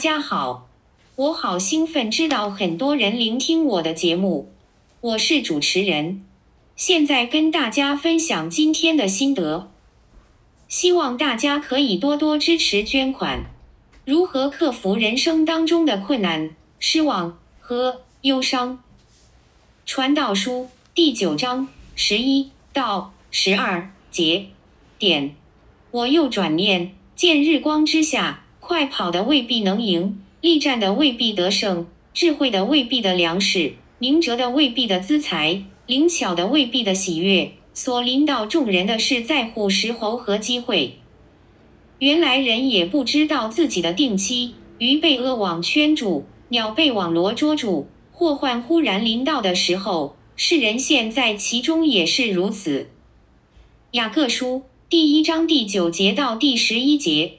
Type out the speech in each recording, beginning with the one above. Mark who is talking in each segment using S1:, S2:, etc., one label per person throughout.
S1: 大家好，我好兴奋知道很多人聆听我的节目，我是主持人，现在跟大家分享今天的心得，希望大家可以多多支持捐款。如何克服人生当中的困难、失望和忧伤？传道书第九章十一到十二节点。我又转念，见日光之下，快跑的未必能赢，力战的未必得胜，智慧的未必的粮食，明哲的未必的资财，灵巧的未必的喜悦。所临到众人的是在乎时候和机会。原来人也不知道自己的定期，鱼被恶网圈住，鸟被网罗捉住，祸患忽然临到的时候，世人陷在其中也是如此。雅各书第一章第九节到第十一节。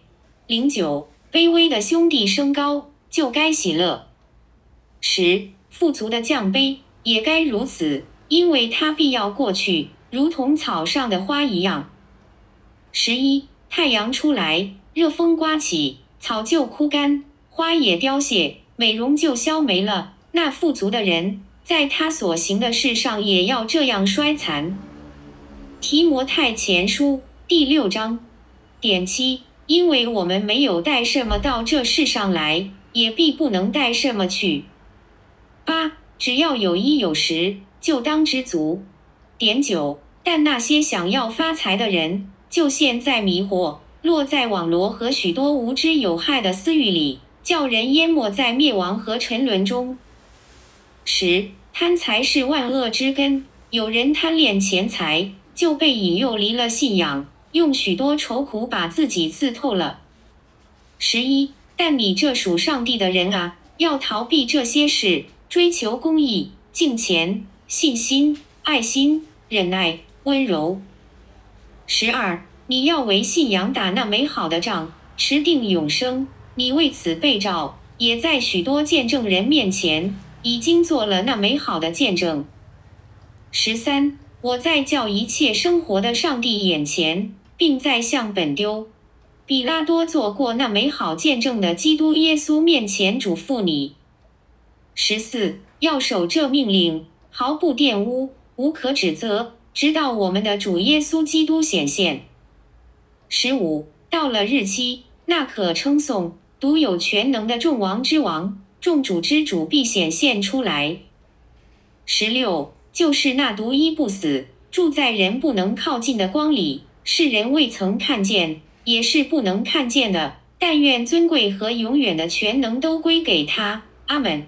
S1: 零九，卑微的兄弟升高，就该喜乐；十，富足的降卑，也该如此，因为他必要过去，如同草上的花一样。十一，太阳出来，热风刮起，草就枯干，花也凋谢，美容就消没了。那富足的人，在他所行的事上也要这样衰残。提摩太前书第六章点七。因为我们没有带什么到这世上来，也必不能带什么去。八，只要有衣有食，就当知足。点九，但那些想要发财的人，就陷在迷惑，落在网罗和许多无知有害的私欲里，叫人淹没在灭亡和沉沦中。十，贪财是万恶之根，有人贪恋钱财，就被引诱离了信仰。用许多愁苦把自己刺透了。十一，但你这属上帝的人啊，要逃避这些事，追求公义、敬虔、信心、爱心、忍耐、温柔。十二，你要为信仰打那美好的仗，持定永生。你为此被召，也在许多见证人面前，已经做了那美好的见证。十三，我在叫一切生活的上帝眼前。并在向本丢、比拉多做过那美好见证的基督耶稣面前嘱咐你：十四，要守这命令，毫不玷污，无可指责，直到我们的主耶稣基督显现。十五，到了日期，那可称颂、独有全能的众王之王、众主之主必显现出来。十六，就是那独一不死、住在人不能靠近的光里。世人未曾看见，也是不能看见的。但愿尊贵和永远的全能都归给他。阿门。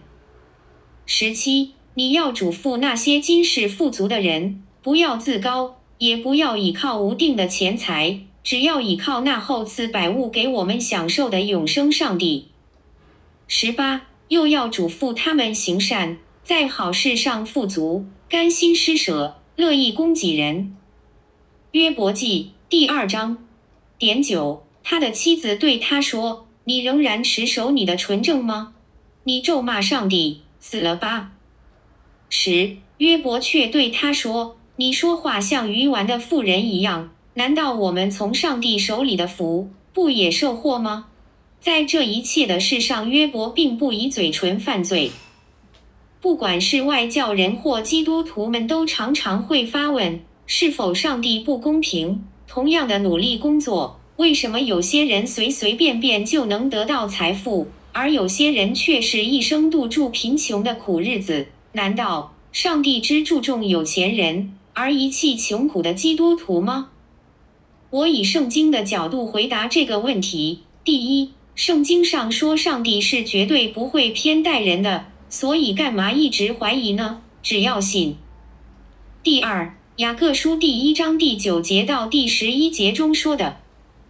S1: 十七，你要嘱咐那些今世富足的人，不要自高，也不要倚靠无定的钱财，只要倚靠那厚赐百物给我们享受的永生上帝。十八，又要嘱咐他们行善，在好事上富足，甘心施舍，乐意供给人。约伯记第二章，点九，他的妻子对他说：“你仍然持守你的纯正吗？你咒骂上帝，死了吧。”十，约伯却对他说：“你说话像愚顽的妇人一样。难道我们从上帝手里的福，不也受祸吗？”在这一切的事上，约伯并不以嘴唇犯罪。不管是外教人或基督徒们，都常常会发问。是否上帝不公平？同样的努力工作，为什么有些人随随便便就能得到财富，而有些人却是一生度住贫穷的苦日子？难道上帝只注重有钱人，而遗弃穷苦的基督徒吗？我以圣经的角度回答这个问题：第一，圣经上说上帝是绝对不会偏待人的，所以干嘛一直怀疑呢？只要信。第二。雅各书第一章第九节到第十一节中说的，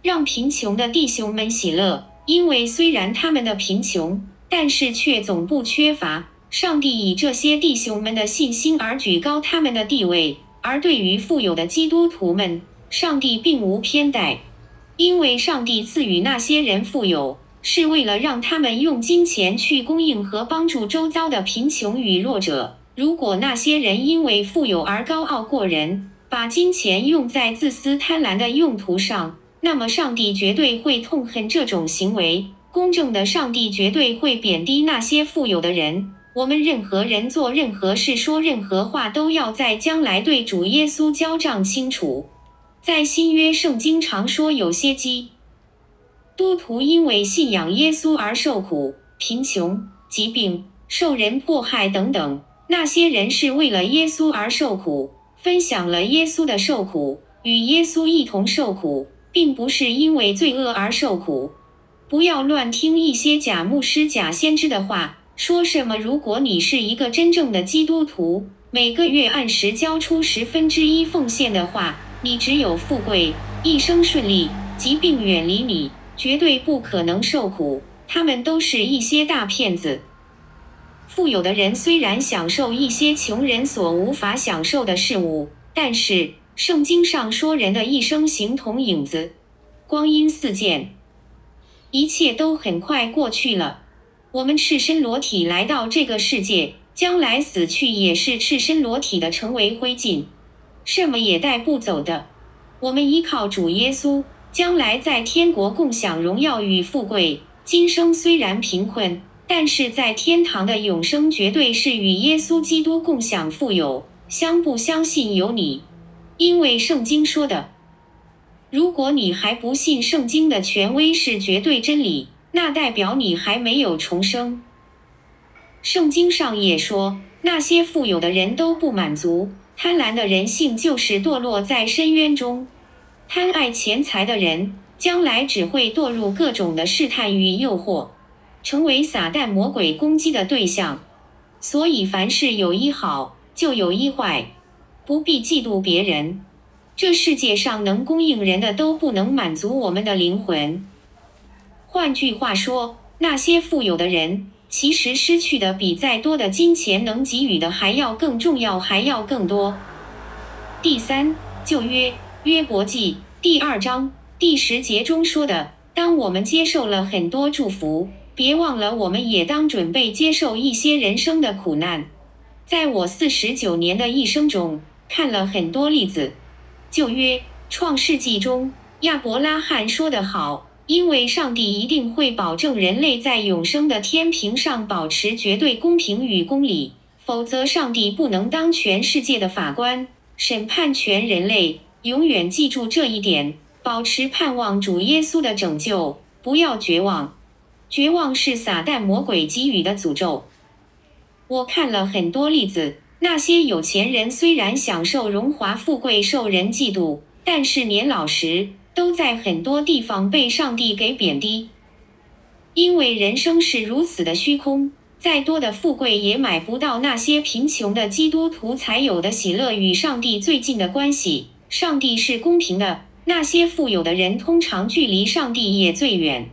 S1: 让贫穷的弟兄们喜乐，因为虽然他们的贫穷，但是却总不缺乏。上帝以这些弟兄们的信心而举高他们的地位，而对于富有的基督徒们，上帝并无偏待，因为上帝赐予那些人富有，是为了让他们用金钱去供应和帮助周遭的贫穷与弱者。如果那些人因为富有而高傲过人，把金钱用在自私贪婪的用途上，那么上帝绝对会痛恨这种行为，公正的上帝绝对会贬低那些富有的人。我们任何人做任何事、说任何话，都要在将来对主耶稣交账清楚。在新约圣经常说，有些基督徒因为信仰耶稣而受苦、贫穷、疾病、受人迫害等等。那些人是为了耶稣而受苦，分享了耶稣的受苦，与耶稣一同受苦，并不是因为罪恶而受苦。不要乱听一些假牧师、假先知的话。说什么？如果你是一个真正的基督徒，每个月按时交出十分之一奉献的话，你只有富贵，一生顺利，疾病远离你，绝对不可能受苦。他们都是一些大骗子。富有的人虽然享受一些穷人所无法享受的事物，但是圣经上说，人的一生形同影子，光阴似箭，一切都很快过去了。我们赤身裸体来到这个世界，将来死去也是赤身裸体的，成为灰烬，什么也带不走的。我们依靠主耶稣，将来在天国共享荣耀与富贵。今生虽然贫困，但是在天堂的永生绝对是与耶稣基督共享富有。相不相信由你，因为圣经说的，如果你还不信圣经的权威是绝对真理。那代表你还没有重生。圣经上也说，那些富有的人都不满足，贪婪的人性就是堕落在深渊中。贪爱钱财的人，将来只会堕入各种的试探与诱惑，成为撒旦魔鬼攻击的对象。所以凡事有一好，就有一坏，不必嫉妒别人。这世界上能供应人的，都不能满足我们的灵魂。换句话说，那些富有的人其实失去的比再多的金钱能给予的还要更重要，还要更多。第三，旧约约伯记第二章第十节中说的：“当我们接受了很多祝福，别忘了我们也当准备接受一些人生的苦难。”在我四十九年的一生中，看了很多例子。旧约创世纪中，亚伯拉罕说得好。因为上帝一定会保证人类在永生的天平上保持绝对公平与公理，否则上帝不能当全世界的法官，审判全人类。永远记住这一点，保持盼望主耶稣的拯救，不要绝望。绝望是撒旦魔鬼给予的诅咒。我看了很多例子，那些有钱人虽然享受荣华富贵，受人嫉妒，但是年老时，都在很多地方被上帝给贬低，因为人生是如此的虚空，再多的富贵也买不到那些贫穷的基督徒才有的喜乐与上帝最近的关系。上帝是公平的，那些富有的人通常距离上帝也最远。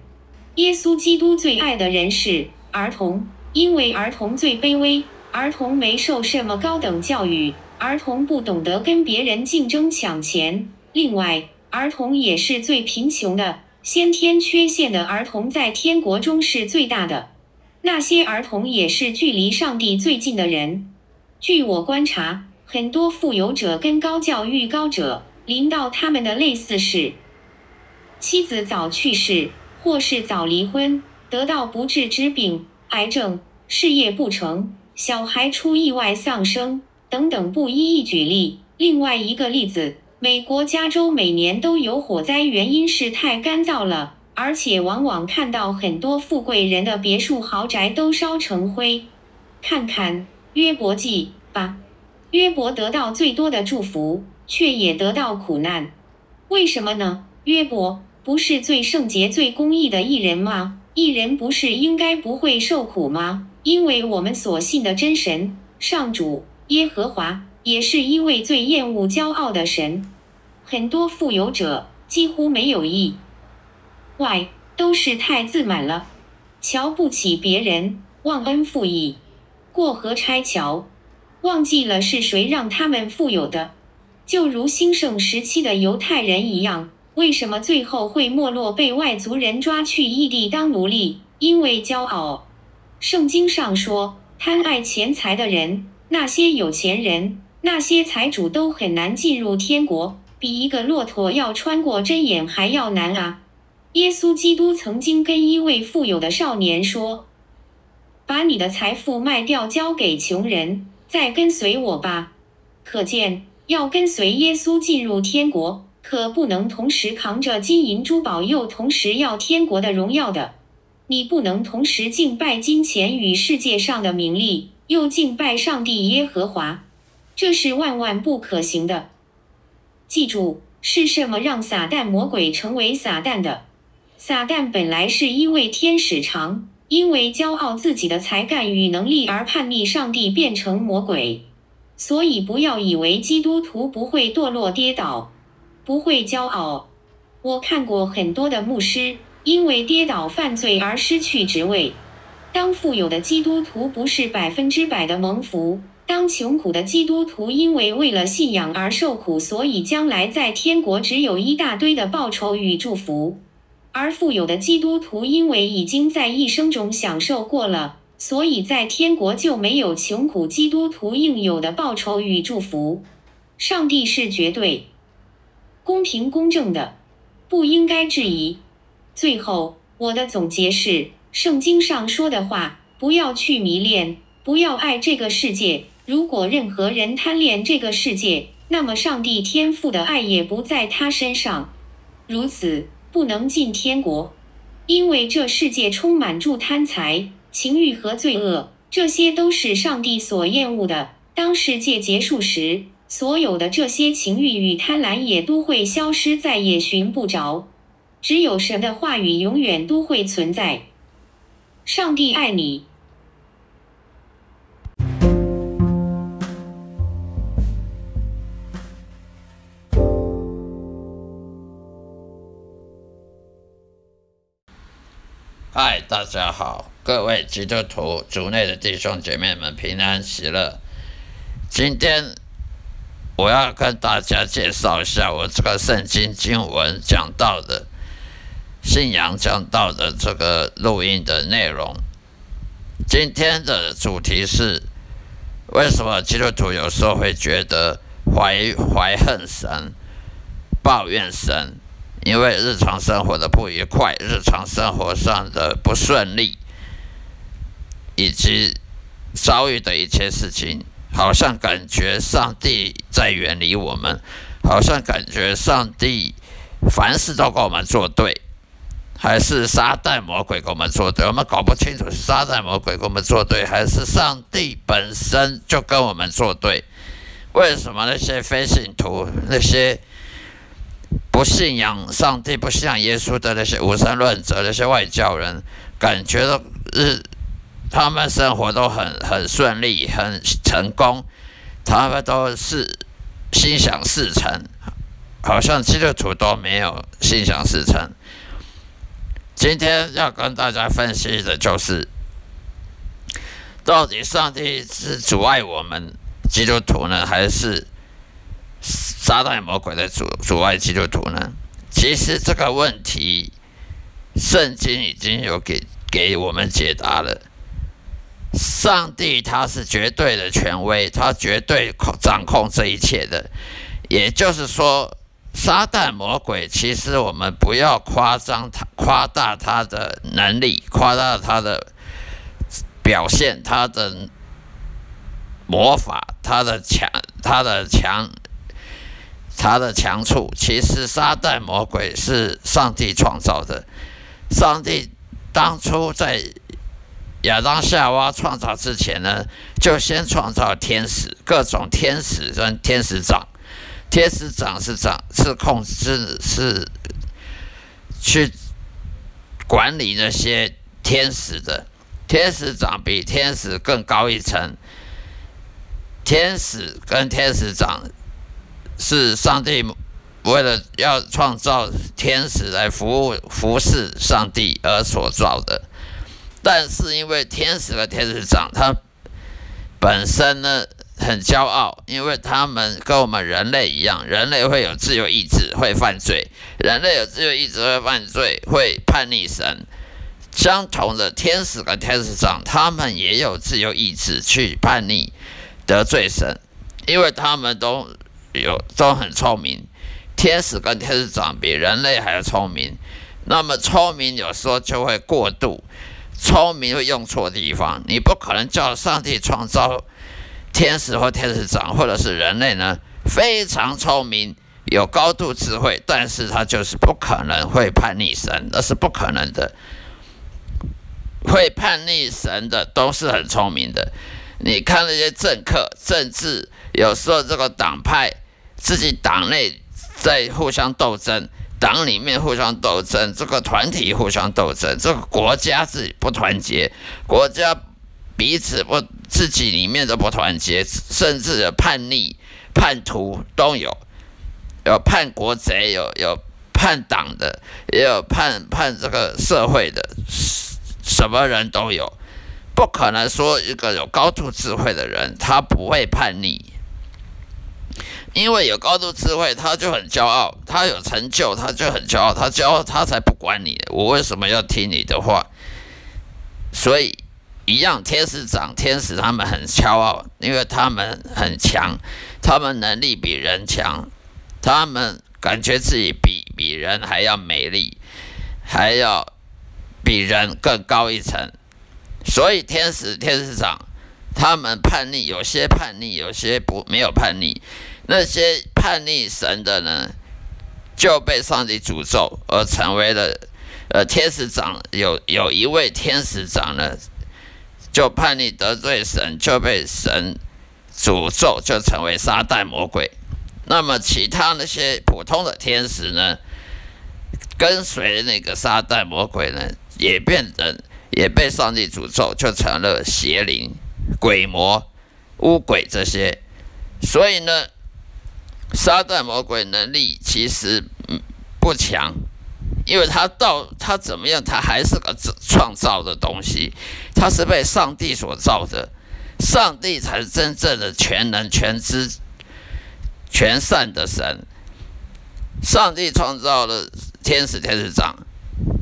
S1: 耶稣基督最爱的人是儿童，因为儿童最卑微，儿童没受什么高等教育，儿童不懂得跟别人竞争抢钱。另外，儿童也是最贫穷的，先天缺陷的儿童在天国中是最大的。那些儿童也是距离上帝最近的人。据我观察，很多富有者跟高教育高者，临到他们的类似是：妻子早去世，或是早离婚，得到不治之病、癌症，事业不成，小孩出意外丧生，等等，不一一举例。另外一个例子。美国加州每年都有火灾，原因是太干燥了，而且往往看到很多富贵人的别墅豪宅都烧成灰。看看约伯记吧，约伯得到最多的祝福，却也得到苦难，为什么呢？约伯不是最圣洁、最公义的艺人吗？艺人不是应该不会受苦吗？因为我们所信的真神上主耶和华。也是一位最厌恶骄傲的神，很多富有者几乎没有意，外都是太自满了，瞧不起别人，忘恩负义，过河拆桥，忘记了是谁让他们富有的，就如兴盛时期的犹太人一样，为什么最后会没落，被外族人抓去异地当奴隶？因为骄傲。圣经上说，贪爱钱财的人，那些有钱人。那些财主都很难进入天国，比一个骆驼要穿过针眼还要难啊！耶稣基督曾经跟一位富有的少年说：“把你的财富卖掉，交给穷人，再跟随我吧。”可见，要跟随耶稣进入天国，可不能同时扛着金银珠宝，又同时要天国的荣耀的。你不能同时敬拜金钱与世界上的名利，又敬拜上帝耶和华，这是万万不可行的。记住，是什么让撒旦魔鬼成为撒旦的？撒旦本来是一位天使长，因为骄傲自己的才干与能力而叛逆上帝，变成魔鬼。所以不要以为基督徒不会堕落跌倒，不会骄傲。我看过很多的牧师，因为跌倒犯罪而失去职位。当富有的基督徒不是百分之百的蒙福，当穷苦的基督徒因为为了信仰而受苦，所以将来在天国只有一大堆的报酬与祝福。而富有的基督徒因为已经在一生中享受过了，所以在天国就没有穷苦基督徒应有的报酬与祝福。上帝是绝对公平公正的，不应该质疑。最后，我的总结是：圣经上说的话，不要去迷恋，不要爱这个世界。如果任何人贪恋这个世界，那么上帝天赋的爱也不在他身上。如此。不能进天国，因为这世界充满住贪财、情欲和罪恶，这些都是上帝所厌恶的。当世界结束时，所有的这些情欲与贪婪也都会消失，再也寻不着。只有神的话语永远都会存在。上帝爱你。
S2: 嗨，大家好，各位基督徒、主内的弟兄姐妹们，平安喜乐。今天我要跟大家介绍一下我这个圣经经文讲到的信仰讲到的这个录音的内容。今天的主题是：为什么基督徒有时候会觉得怀怀恨神、抱怨神？因为日常生活的不愉快，日常生活上的不顺利，以及遭遇的一切事情，好像感觉上帝在远离我们，好像感觉上帝凡事都跟我们作对，还是撒旦魔鬼跟我们作对？我们搞不清楚是撒旦魔鬼跟我们作对，还是上帝本身就跟我们作对？为什么那些非信徒那些？不信仰上帝、不信仰耶稣的那些无神论者、那些外教人，感觉到日他们生活都很很顺利、很成功，他们都是心想事成，好像基督徒都没有心想事成。今天要跟大家分析的就是，到底上帝是阻碍我们基督徒呢，还是？撒旦魔鬼的阻阻碍基督徒呢？其实这个问题，圣经已经有给给我们解答了。上帝他是绝对的权威，他绝对掌控这一切的。也就是说，撒旦魔鬼其实我们不要夸张他，夸大他的能力，夸大他的表现，他的魔法，他的强，他的强。他的强处，其实撒旦魔鬼是上帝创造的。上帝当初在亚当夏娃创造之前呢，就先创造天使，各种天使跟天使长。天使长是长是控制是去管理那些天使的。天使长比天使更高一层。天使跟天使长。是上帝为了要创造天使来服务服侍上帝而所造的，但是因为天使和天使长他本身呢很骄傲，因为他们跟我们人类一样，人类会有自由意志，会犯罪；人类有自由意志会犯罪，会叛逆神。相同的，天使和天使长他们也有自由意志去叛逆得罪神，因为他们都。有都很聪明，天使跟天使长比人类还要聪明，那么聪明有时候就会过度，聪明会用错地方。你不可能叫上帝创造天使或天使长或者是人类呢，非常聪明，有高度智慧，但是他就是不可能会叛逆神，那是不可能的。会叛逆神的都是很聪明的。你看那些政客、政治，有时候这个党派自己党内在互相斗争，党里面互相斗争，这个团体互相斗争，这个国家自己不团结，国家彼此不自己里面都不团结，甚至有叛逆、叛徒都有，有叛国贼，有有叛党的，也有叛叛这个社会的。什么人都有，不可能说一个有高度智慧的人他不会叛逆，因为有高度智慧他就很骄傲，他有成就他就很骄傲，他骄傲他才不管你，我为什么要听你的话？所以一样，天使长天使他们很骄傲，因为他们很强，他们能力比人强，他们感觉自己比比人还要美丽，还要。比人更高一层，所以天使、天使长他们叛逆，有些叛逆，有些不没有叛逆。那些叛逆神的呢，就被上帝诅咒，而成为了呃天使长。有有一位天使长呢，就叛逆得罪神，就被神诅咒，就成为撒旦魔鬼。那么其他那些普通的天使呢，跟随那个撒旦魔鬼呢，也变成，也被上帝诅咒，就成了邪灵、鬼魔、污鬼这些。所以呢，撒旦魔鬼能力其实不强，因为他到他怎么样，他还是个创造的东西，他是被上帝所造的，上帝才是真正的全能、全知、全善的神。上帝创造了天使、天使长。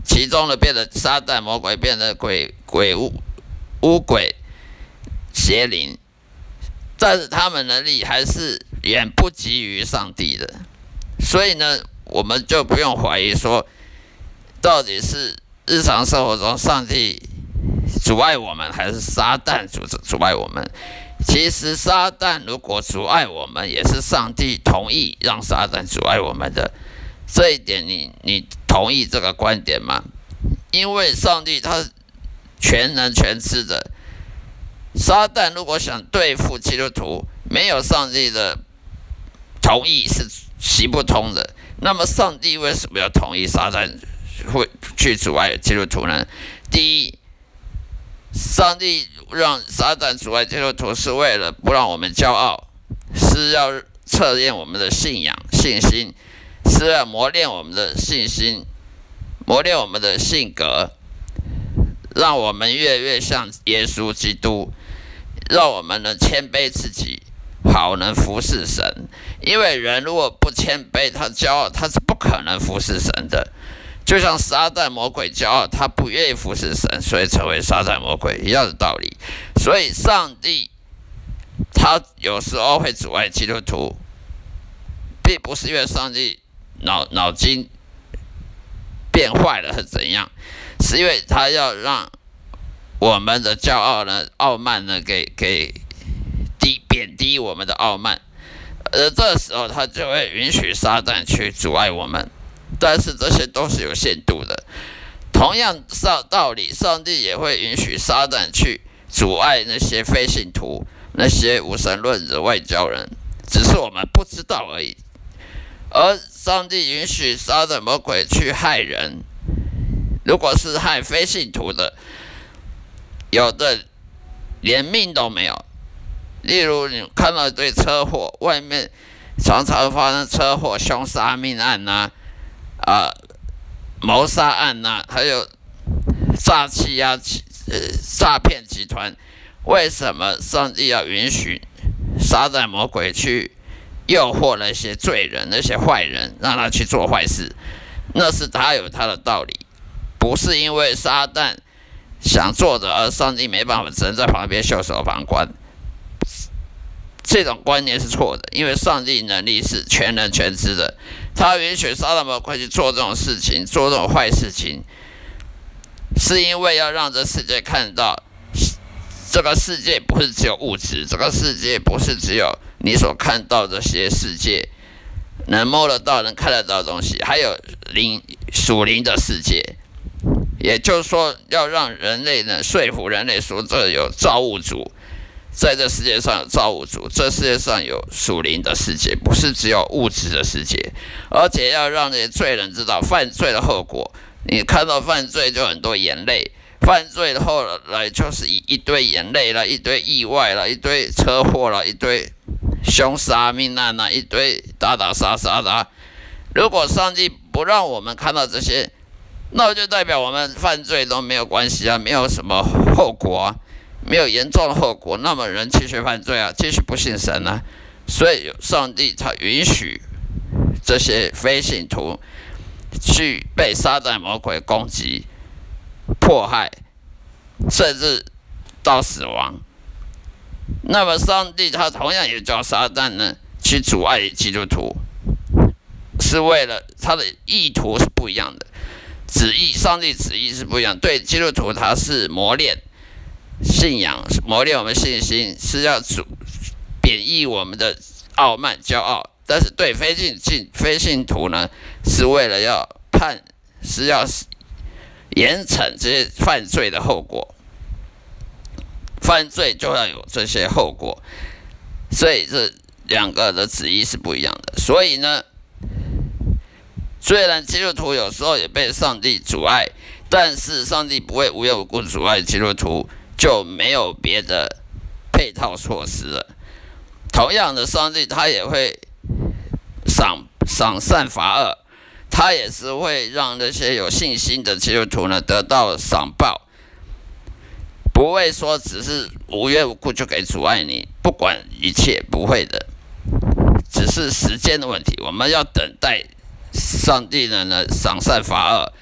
S2: 其中呢，变得撒旦魔鬼，变得鬼鬼巫巫鬼邪灵，但是他们能力还是远不及于上帝的，所以呢，我们就不用怀疑说，到底是日常生活中上帝阻碍我们，还是撒旦阻阻碍我们？其实撒旦如果阻碍我们，也是上帝同意让撒旦阻碍我们的。这一点你，你你同意这个观点吗？因为上帝他全能全知的，撒旦如果想对付基督徒，没有上帝的同意是行不通的。那么，上帝为什么要同意撒旦会去阻碍基督徒呢？第一，上帝让撒旦阻碍基督徒，是为了不让我们骄傲，是要测验我们的信仰信心。是要磨练我们的信心，磨练我们的性格，让我们越来越像耶稣基督，让我们能谦卑自己，好能服侍神。因为人如果不谦卑，他骄傲，他是不可能服侍神的。就像撒旦魔鬼骄傲，他不愿意服侍神，所以成为撒旦魔鬼一样的道理。所以上帝他有时候会阻碍基督徒，并不是因为上帝。脑脑筋变坏了是怎样？是因为他要让我们的骄傲呢、傲慢呢，给给逼我们的傲慢，而这时候他就会允许撒旦去阻碍我们。但是这些都是有限度的。同样上道理，上帝也会允许撒旦去阻碍那些非信徒、那些无神论的外交人，只是我们不知道而已。而上帝允许撒旦魔鬼去害人，如果是害非信徒的，有的连命都没有。例如，你看到一堆车祸，外面常常发生车祸、凶杀命案呐、啊，谋杀案呐、还有诈欺啊、呃诈骗集团，为什么上帝要允许撒旦魔鬼去？诱惑那些罪人、那些坏人，让他去做坏事，那是他有他的道理，不是因为撒旦想做的，而上帝没办法，只能在旁边袖手旁观。这种观念是错的，因为上帝能力是全能全知的，他允许撒旦魔鬼去做这种事情，做这种坏事情，是因为要让这世界看到，这个世界不是只有物质，这个世界不是只有你所看到这些世界能摸得到、能看得到东西，还有灵属灵的世界。也就是说，要让人类呢说服人类说，这有造物主。在这世界上有造物主，这世界上有属灵的世界，不是只有物质的世界，而且要让那些罪人知道犯罪的后果。你看到犯罪就很多眼泪，犯罪的后来就是一一堆眼泪了，一堆意外了，一堆车祸了，一堆凶杀命案了，一堆打打杀杀的。如果上帝不让我们看到这些，那就代表我们犯罪都没有关系啊，没有什么后果啊。没有严重的后果，那么人继续犯罪啊，继续不信神啊，所以上帝才允许这些非信徒去被撒旦魔鬼攻击、迫害，甚至到死亡。那么上帝他同样也叫撒旦呢去阻碍基督徒，是为了他的意图是不一样的，旨意上帝旨意是不一样，对基督徒他是磨练。信仰磨练我们信心，是要主贬抑我们的傲慢骄傲；但是对非信信非信徒呢，是为了要判，是要严惩这些犯罪的后果。犯罪就要有这些后果，所以这两个的旨意是不一样的。所以呢，虽然基督徒有时候也被上帝阻碍，但是上帝不会无缘无故阻碍基督徒。就没有别的配套措施了。同样的，上帝他也会赏赏善罚恶，他也是会让那些有信心的基督徒呢得到赏报，不会说只是无缘无故就可以阻碍你，不管一切，不会的，只是时间的问题。我们要等待上帝呢呢赏善罚恶，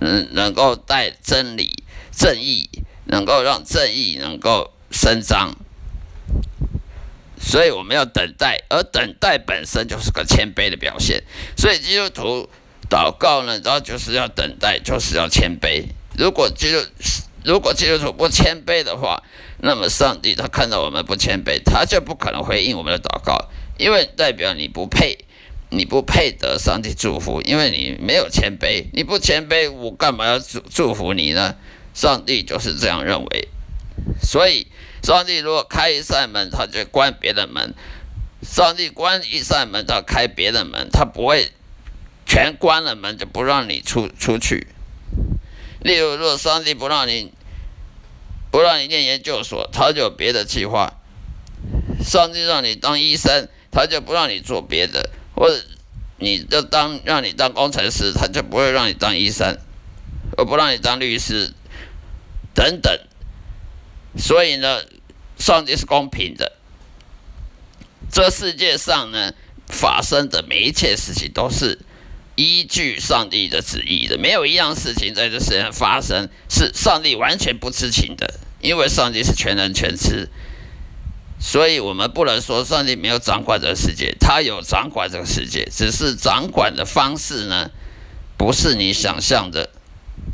S2: 嗯，能够带真理正义。能够让正义能够伸张，所以我们要等待，而等待本身就是个谦卑的表现。所以基督徒祷告呢，然后就是要等待，就是要谦卑。如果基督如果基督徒不谦卑的话，那么上帝他看到我们不谦卑，他就不可能回应我们的祷告，因为代表你不配，你不配得上帝祝福，因为你没有谦卑，你不谦卑，我干嘛要祝祝福你呢？上帝就是这样认为，所以上帝如果开一扇门，他就关别的门；上帝关一扇门，他开别的门，他不会全关了门就不让你出出去。例如，若上帝不让你不让你念研究所，他就有别的计划；上帝让你当医生，他就不让你做别的；或者你就当让你当工程师，他就不会让你当医生，而不让你当律师。等等，所以呢，上帝是公平的。这世界上呢，发生的每一切事情都是依据上帝的旨意的，没有一样事情在这世界上发生是上帝完全不知情的，因为上帝是全能全知。所以我们不能说上帝没有掌管这个世界，他有掌管这个世界，只是掌管的方式呢，不是你想象的。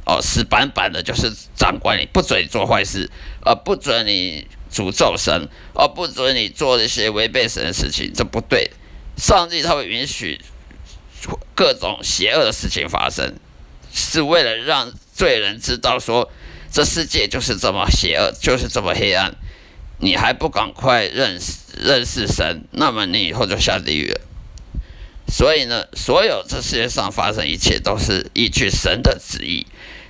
S2: 哦，死板板的，就是长官，你不准你做坏事，而不准你诅咒神，而不准你做一些违背神的事情，这不对。上帝他会允许各种邪恶的事情发生，是为了让罪人知道说，这世界就是这么邪恶，就是这么黑暗。你还不赶快认识认识神，那么你以后就下地狱了。所以呢，所有这世界上发生一切都是依据神的旨意。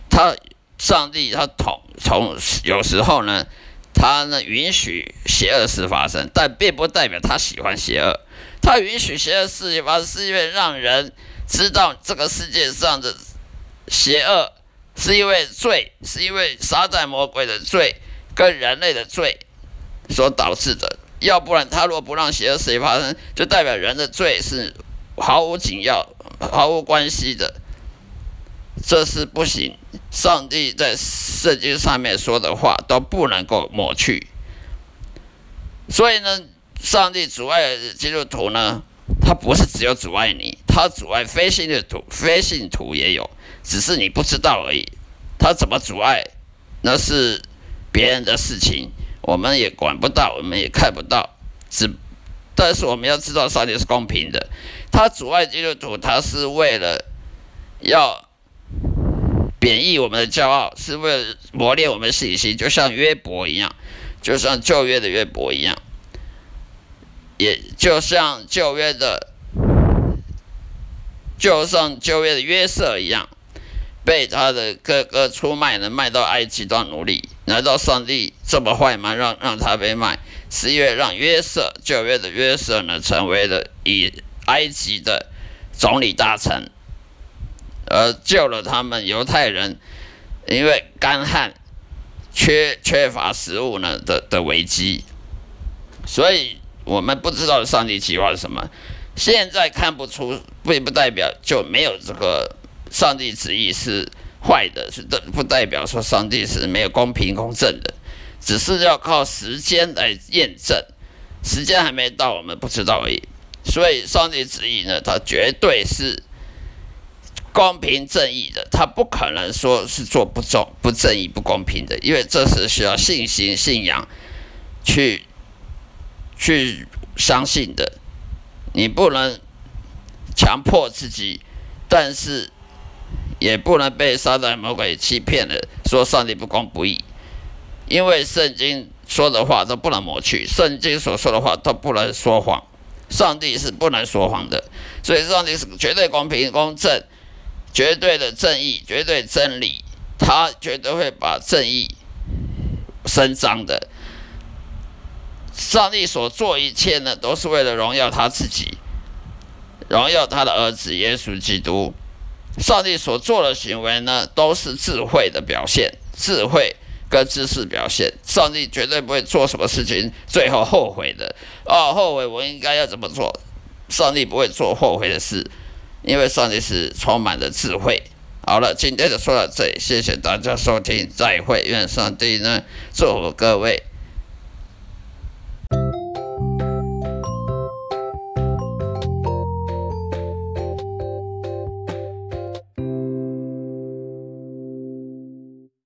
S2: 他上帝他统从有时候呢，他呢允许邪恶事发生，但并不代表他喜欢邪恶。他允许邪恶事情发生，是因为让人知道这个世界上的邪恶是因为罪，是因为撒旦魔鬼的罪跟人类的罪所导致的。要不然，他若不让邪恶事情发生，就代表人的罪是。毫无紧要、毫无关系的，这是不行。上帝在圣经上面说的话都不能够抹去。所以呢，上帝阻碍基督徒呢，他不是只有阻碍你，他阻碍非信的徒，非信徒也有，只是你不知道而已。他怎么阻碍，那是别人的事情，我们也管不到，我们也看不到。只，但是我们要知道，上帝是公平的。他阻碍基督徒，他是为了要贬抑我们的骄傲，是为了磨练我们的信心，就像约伯一样，就像旧约的约伯一样，也就像旧约的。就像旧约的约瑟一样，被他的哥哥出卖了，卖到埃及当奴隶。难道上帝这么坏吗？让让他被卖？十一月让约瑟，旧约的约瑟呢，成为了以埃及的总理大臣，而救了他们犹太人，因为干旱、缺缺乏食物呢的的危机。所以我们不知道上帝计划是什么。现在看不出，并不代表就没有这个上帝旨意是坏的，是的，不代表说上帝是没有公平公正的，只是要靠时间来验证，时间还没到，我们不知道而已。所以，上帝旨意呢，他绝对是公平正义的，他不可能说是做不正、不正义、不公平的，因为这是需要信心、信仰去去相信的。你不能强迫自己，但是也不能被撒旦魔鬼欺骗了，说上帝不公不义，因为圣经说的话都不能抹去，圣经所说的话都不能说谎，上帝是不能说谎的，所以上帝是绝对公平公正、绝对的正义、绝对真理，他绝对会把正义伸张的。上帝所做一切呢，都是为了荣耀他自己，荣耀他的儿子耶稣基督。上帝所做的行为呢，都是智慧的表现，智慧跟知识表现。上帝绝对不会做什么事情最后后悔的。哦，后悔我应该要怎么做？上帝不会做后悔的事，因为上帝是充满了智慧。好了，今天就说到这里，谢谢大家收听，再会。愿上帝呢祝福各位。